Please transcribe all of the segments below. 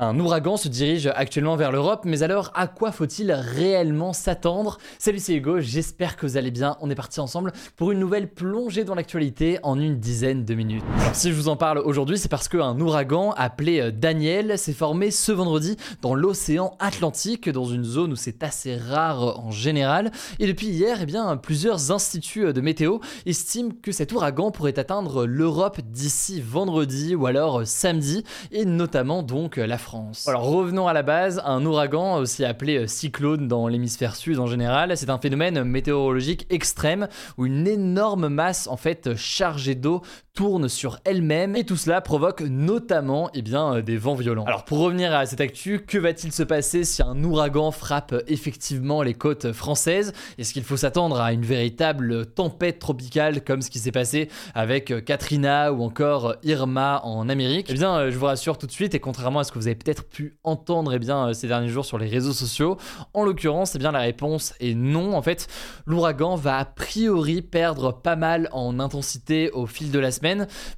Un ouragan se dirige actuellement vers l'Europe, mais alors à quoi faut-il réellement s'attendre? Salut c'est Hugo, j'espère que vous allez bien. On est parti ensemble pour une nouvelle plongée dans l'actualité en une dizaine de minutes. Alors si je vous en parle aujourd'hui, c'est parce qu'un ouragan appelé euh, Daniel s'est formé ce vendredi dans l'océan Atlantique, dans une zone où c'est assez rare en général. Et depuis hier, eh bien, plusieurs instituts de météo estiment que cet ouragan pourrait atteindre l'Europe d'ici vendredi ou alors euh, samedi, et notamment donc la Alors revenons à la base, un ouragan, aussi appelé euh, cyclone dans l'hémisphère sud en général, c'est un phénomène météorologique extrême où une énorme masse en fait chargée d'eau tourne sur elle-même et tout cela provoque notamment eh bien, euh, des vents violents. Alors pour revenir à cette actu, que va-t-il se passer si un ouragan frappe effectivement les côtes françaises? Est-ce qu'il faut s'attendre à une véritable tempête tropicale comme ce qui s'est passé avec euh, Katrina ou encore Irma en Amérique? Eh bien je vous rassure tout de suite et contrairement à ce que vous avez peut-être pu entendre eh bien, ces derniers jours sur les réseaux sociaux, en l'occurrence eh bien, la réponse est non. En fait l'ouragan va a priori perdre pas mal en intensité au fil de la semaine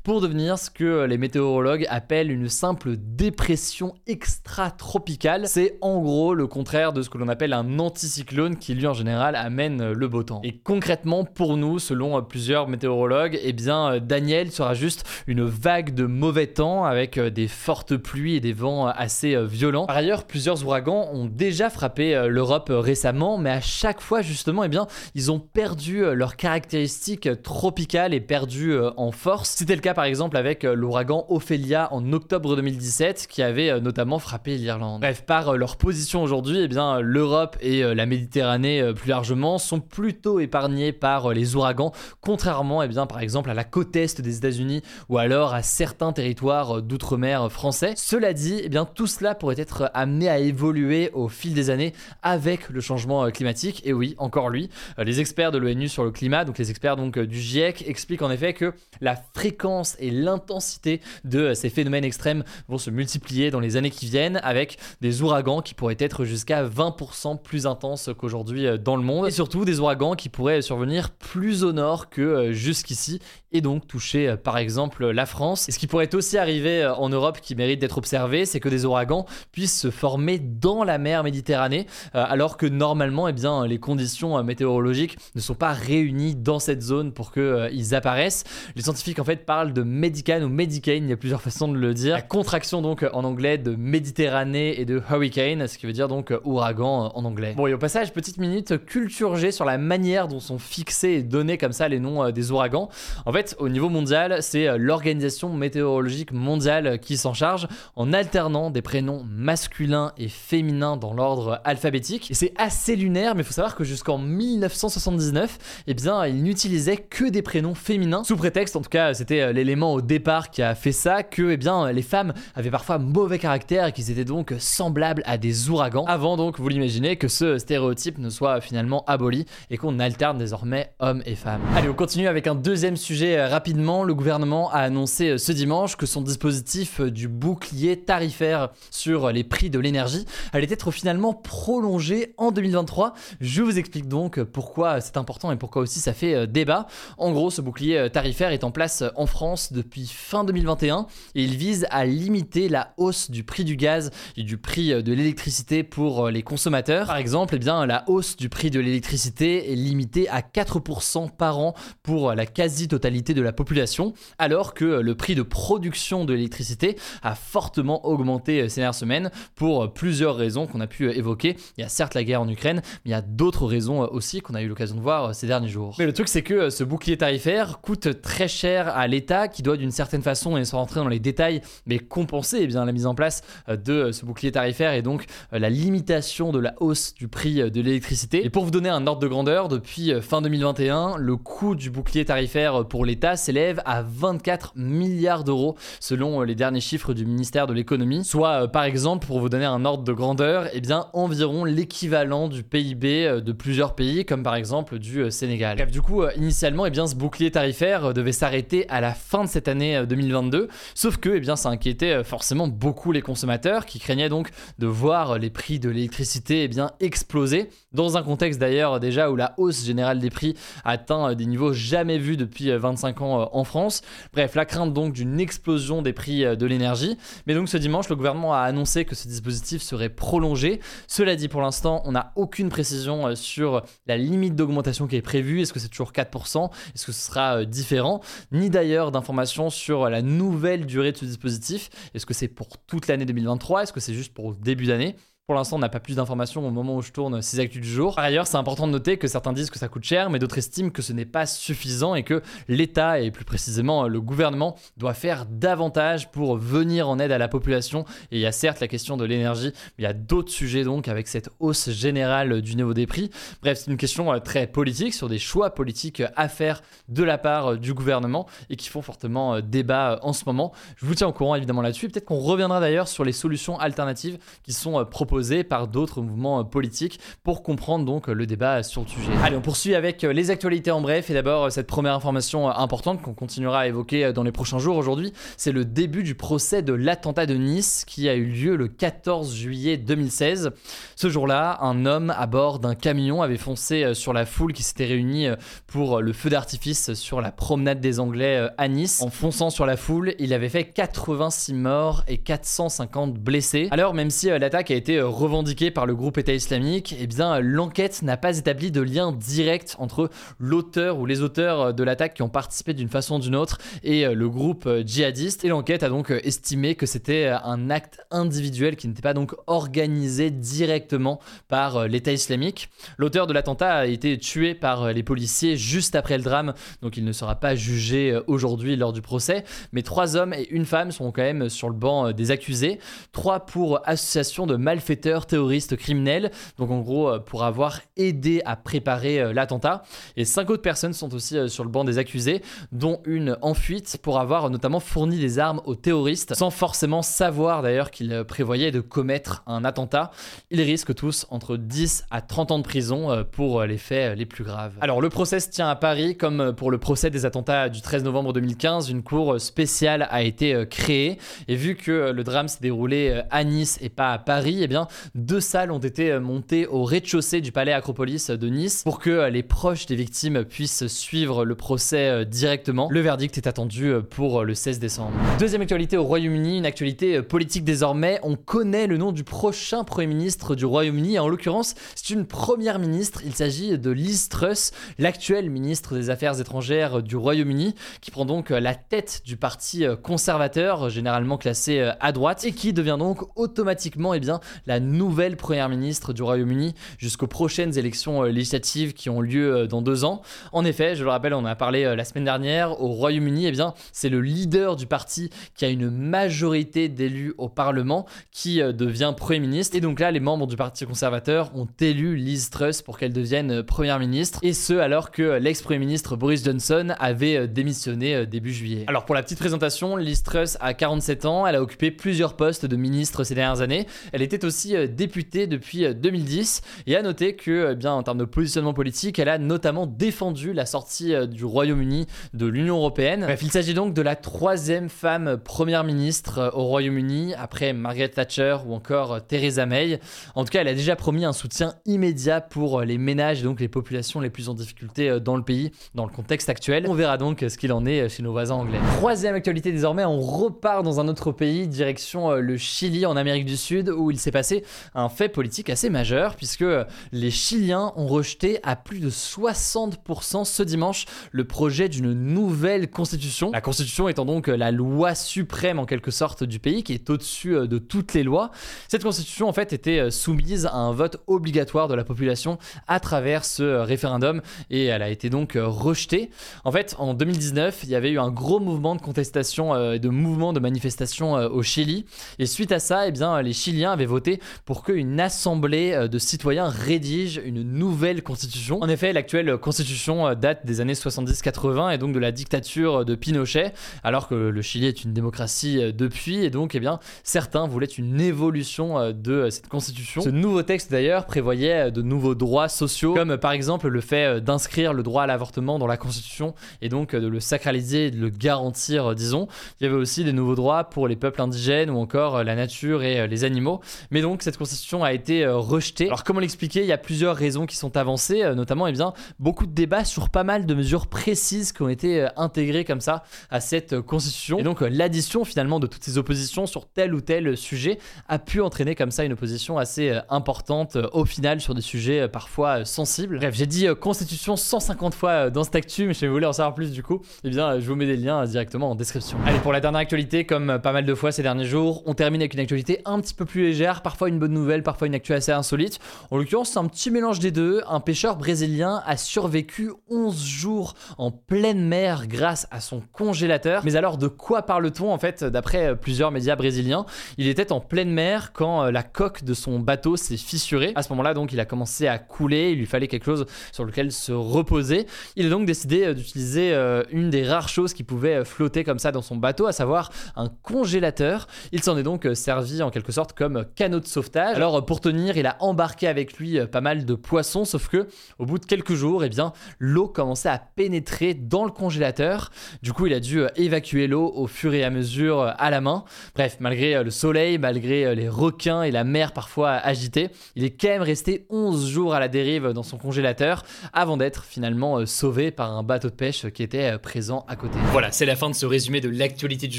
pour devenir ce que les météorologues appellent une simple dépression extra-tropicale. C'est en gros le contraire de ce que l'on appelle un anticyclone qui lui en général amène le beau temps. Et concrètement pour nous, selon plusieurs météorologues, eh bien Daniel sera juste une vague de mauvais temps avec des fortes pluies et des vents assez violents. Par ailleurs, plusieurs ouragans ont déjà frappé l'Europe récemment, mais à chaque fois justement, eh bien, ils ont perdu leurs caractéristiques tropicales et perdu en force. C'était le cas par exemple avec l'ouragan Ophelia en octobre 2017 qui avait notamment frappé l'Irlande. Bref, par leur position aujourd'hui, eh bien l'Europe et la Méditerranée plus largement sont plutôt épargnés par les ouragans, contrairement eh bien par exemple à la côte est des États-Unis ou alors à certains territoires d'outre-mer français. Cela dit, eh bien tout cela pourrait être amené à évoluer au fil des années avec le changement climatique. Et oui, encore lui, les experts de l'ONU sur le climat, donc les experts donc du GIEC, expliquent en effet que la fréquence et l'intensité de ces phénomènes extrêmes vont se multiplier dans les années qui viennent avec des ouragans qui pourraient être jusqu'à 20% plus intenses qu'aujourd'hui dans le monde et surtout des ouragans qui pourraient survenir plus au nord que jusqu'ici et donc toucher par exemple la France. Et ce qui pourrait aussi arriver en Europe qui mérite d'être observé, c'est que des ouragans puissent se former dans la mer Méditerranée alors que normalement eh bien, les conditions météorologiques ne sont pas réunies dans cette zone pour qu'ils apparaissent. Les scientifiques en fait parlent de Medicane ou Medicane, il y a plusieurs façons de le dire. La contraction donc en anglais de Méditerranée et de Hurricane, ce qui veut dire donc ouragan en anglais. Bon et au passage, petite minute culture G sur la manière dont sont fixés et donnés comme ça les noms des ouragans. En fait, au niveau mondial, c'est l'organisation météorologique mondiale qui s'en charge en alternant des prénoms masculins et féminins dans l'ordre alphabétique. Et c'est assez lunaire, mais il faut savoir que jusqu'en 1979, eh bien, ils n'utilisaient que des prénoms féminins sous prétexte, en tout cas, c'était l'élément au départ qui a fait ça, que eh bien, les femmes avaient parfois mauvais caractère et qu'ils étaient donc semblables à des ouragans. Avant donc, vous l'imaginez, que ce stéréotype ne soit finalement aboli et qu'on alterne désormais hommes et femmes. Allez, on continue avec un deuxième sujet rapidement. Le gouvernement a annoncé ce dimanche que son dispositif du bouclier tarifaire sur les prix de l'énergie allait être finalement prolongé en 2023. Je vous explique donc pourquoi c'est important et pourquoi aussi ça fait débat. En gros, ce bouclier tarifaire est en place en France depuis fin 2021 et il vise à limiter la hausse du prix du gaz et du prix de l'électricité pour les consommateurs. Par exemple, eh bien, la hausse du prix de l'électricité est limitée à 4% par an pour la quasi-totalité de la population, alors que le prix de production de l'électricité a fortement augmenté ces dernières semaines pour plusieurs raisons qu'on a pu évoquer. Il y a certes la guerre en Ukraine, mais il y a d'autres raisons aussi qu'on a eu l'occasion de voir ces derniers jours. Mais le truc c'est que ce bouclier tarifaire coûte très cher à l'État qui doit d'une certaine façon, et sans rentrer dans les détails, mais compenser eh bien, la mise en place euh, de ce bouclier tarifaire et donc euh, la limitation de la hausse du prix euh, de l'électricité. Et pour vous donner un ordre de grandeur, depuis fin 2021, le coût du bouclier tarifaire pour l'État s'élève à 24 milliards d'euros selon les derniers chiffres du ministère de l'économie, soit par exemple, pour vous donner un ordre de grandeur, eh bien environ l'équivalent du PIB de plusieurs pays, comme par exemple du Sénégal. Bref, du coup, initialement, eh bien, ce bouclier tarifaire devait s'arrêter à la fin de cette année 2022, sauf que eh bien, ça inquiétait forcément beaucoup les consommateurs qui craignaient donc de voir les prix de l'électricité eh bien, exploser, dans un contexte d'ailleurs déjà où la hausse générale des prix atteint des niveaux jamais vus depuis 25 ans euh, en France. Bref, la crainte donc d'une explosion des prix euh, de l'énergie. Mais donc ce dimanche, le gouvernement a annoncé que ce dispositif serait prolongé. Cela dit, pour l'instant, on n'a aucune précision euh, sur la limite d'augmentation qui est prévue. Est-ce que c'est toujours 4% Est-ce que ce sera différent? Ni d'ailleurs d'informations sur la nouvelle durée de ce dispositif. Est-ce que c'est pour toute l'année 2023 Est-ce que c'est juste pour le début d'année? Pour l'instant, on n'a pas plus d'informations au moment où je tourne ces actus du jour. Par ailleurs, c'est important de noter que certains disent que ça coûte cher, mais d'autres estiment que ce n'est pas suffisant et que l'État, et plus précisément le gouvernement, doit faire davantage pour venir en aide à la population. Et il y a certes la question de l'énergie, mais il y a d'autres sujets donc avec cette hausse générale du niveau des prix. Bref, c'est une question euh, très politique sur des choix politiques à faire de la part euh, du gouvernement et qui font fortement euh, débat en ce moment. Je vous tiens au courant évidemment là-dessus. Peut-être qu'on reviendra d'ailleurs sur les solutions alternatives qui sont proposées par d'autres mouvements euh, politiques pour comprendre donc le débat sur le sujet. Allez, on poursuit avec euh, les actualités en bref et d'abord euh, cette première information importante qu'on continuera à évoquer dans les prochains jours aujourd'hui, c'est le début du procès de l'attentat de Nice qui a eu lieu le 14 juillet 2016. Ce jour-là, un homme à bord d'un camion avait foncé sur la foule qui s'était réunie pour le feu d'artifice sur la promenade des Anglais à Nice. En fonçant sur la foule, il avait fait 86 morts et 450 blessés. Alors même si l'attaque a été revendiqué par le groupe État islamique, eh bien l'enquête n'a pas établi de lien direct entre l'auteur ou les auteurs de l'attaque qui ont participé d'une façon ou d'une autre et euh, le groupe euh, djihadiste. Et l'enquête a donc euh, estimé que c'était un acte individuel qui n'était pas donc organisé directement par l'État islamique. L'auteur de l'attentat a été tué par les policiers juste après le drame, donc il ne sera pas jugé aujourd'hui lors du procès. Mais trois hommes et une femme sont quand même sur le banc des accusés. Trois pour association de malfaiteurs terroriste criminel, donc en gros euh, pour avoir aidé à préparer euh, l'attentat. Et cinq autres personnes sont aussi euh, sur le banc des accusés, dont une en fuite pour avoir notamment fourni des armes aux terroristes, sans forcément savoir d'ailleurs qu'ils prévoyaient de commettre un attentat. Ils risquent tous entre 10 à 30 ans de prison pour les faits les plus graves. Alors le procès se tient à Paris, comme pour le procès des attentats du 13 novembre 2015, une cour spéciale a été créée. Et vu que le drame s'est déroulé à Nice et pas à Paris, eh bien deux salles ont été euh, montées au rez-de-chaussée du palais Acropolis de Nice pour que euh, les proches des victimes puissent suivre le procès euh, directement. Le verdict est attendu pour le 16 décembre. Deuxième actualité au Royaume-Uni, une actualité politique désormais. On connaît le nom du prochain Premier ministre du Royaume-Uni. En l'occurrence, c'est une première ministre. Il s'agit de Liz Truss, l'actuelle ministre des Affaires étrangères du Royaume-Uni, qui prend donc la tête du parti conservateur, généralement classé à droite, et qui devient donc automatiquement eh bien, la nouvelle première ministre du Royaume-Uni jusqu'aux prochaines élections euh, législatives qui ont lieu euh, dans deux ans. En effet, je le rappelle, on a parlé euh, la semaine dernière, au Royaume-Uni, eh bien, c'est le leader du parti qui a une majorité d'élus au Parlement qui devient Premier ministre. Et donc là, les membres du Parti conservateur ont élu Liz Truss pour qu'elle devienne Première ministre. Et ce, alors que l'ex-Premier ministre Boris Johnson avait démissionné début juillet. Alors pour la petite présentation, Liz Truss a 47 ans, elle a occupé plusieurs postes de ministre ces dernières années. Elle était aussi euh, députée depuis 2010 euh, et a noté que, eh bien, en termes de positionnement politique, elle a notamment défendu la sortie euh, du Royaume-Uni de l'Union européenne. Bref, il s'agit donc de la troisième femme première ministre au Royaume-Uni après Margaret Thatcher ou encore Theresa May. En tout cas, elle a déjà promis un soutien immédiat pour les ménages et donc les populations les plus en difficulté dans le pays, dans le contexte actuel. On verra donc ce qu'il en est chez nos voisins anglais. Troisième actualité désormais, on repart dans un autre pays, direction le Chili en Amérique du Sud, où il s'est passé un fait politique assez majeur puisque les Chiliens ont rejeté à plus de 60% ce dimanche le projet d'une nouvelle constitution. La constitution étant donc la loi suprême en quelque sorte du pays qui est au-dessus euh, de toutes les lois. Cette constitution en fait était euh, soumise à un vote obligatoire de la population à travers ce euh, référendum et elle a été donc rejetée. En fait, en 2019, il y avait eu un gros mouvement de contestation et de mouvement de manifestation au Chili et suite à ça, eh bien les Chiliens avaient voté pour qu'une assemblée de citoyens rédige une nouvelle constitution. En effet, l'actuelle constitution date des années 70-80 et donc de la dictature de Pinochet, alors que le Chili est une démocratie depuis et donc eh bien certains voulaient une évolution euh, de euh, cette constitution. Ce nouveau texte d'ailleurs prévoyait euh, de nouveaux droits sociaux, comme par exemple le fait d'inscrire le droit à l'avortement dans la constitution et donc de le sacraliser et de le garantir, disons. Il y avait aussi des nouveaux droits pour les peuples indigènes ou encore la nature et les animaux. Mais donc cette constitution a été rejetée. Alors comment l'expliquer? Il y a plusieurs raisons qui sont avancées, notamment et eh bien, beaucoup de débats sur pas mal de mesures précises qui ont été intégrées comme ça à cette constitution. Et donc l'addition finalement de toutes ces oppositions sur tel ou tel sujet a pu entraîner comme ça une opposition assez euh, importante euh, au final sur des sujets euh, parfois sensibles. Bref, j'ai dit constitution 150 fois dans cette actu, mais si vous voulez en savoir plus du coup, eh bien je vous mets des liens directement en description. Allez, pour la dernière actualité, comme pas mal de fois ces derniers jours, on termine avec une actualité un petit peu plus légère, parfois une bonne nouvelle, parfois une actu assez insolite. En l'occurrence, c'est un petit mélange des deux. Un pêcheur brésilien a survécu 11 jours en pleine mer grâce à son congélateur. Mais alors de quoi parle-t-on en fait d'après plusieurs médias brésiliens? Il était en pleine mer quand euh, la coque de son bateau s'est fissurée. À ce moment-là, donc, il a commencé à couler. Il lui fallait quelque chose sur lequel se reposer. Il a donc décidé euh, d'utiliser euh, une des rares choses qui pouvait flotter comme ça dans son bateau, à savoir un congélateur. Il s'en est donc servi en quelque sorte comme canot de sauvetage. Alors, pour tenir, il a embarqué avec lui pas mal de poissons, sauf que au bout de quelques jours, eh bien, l'eau commençait à pénétrer dans le congélateur. Du coup, il a dû évacuer l'eau au fur et à mesure à la main. Bref, malgré le soleil, malgré euh, les requins et la mer parfois agitée. Il est quand même resté 11 jours à la dérive dans son congélateur avant d'être finalement euh, sauvé par un bateau de pêche qui était euh, présent à côté. Voilà, c'est la fin de ce résumé de l'actualité du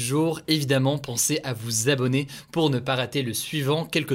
jour. Évidemment, pensez à vous abonner pour ne pas rater le suivant, que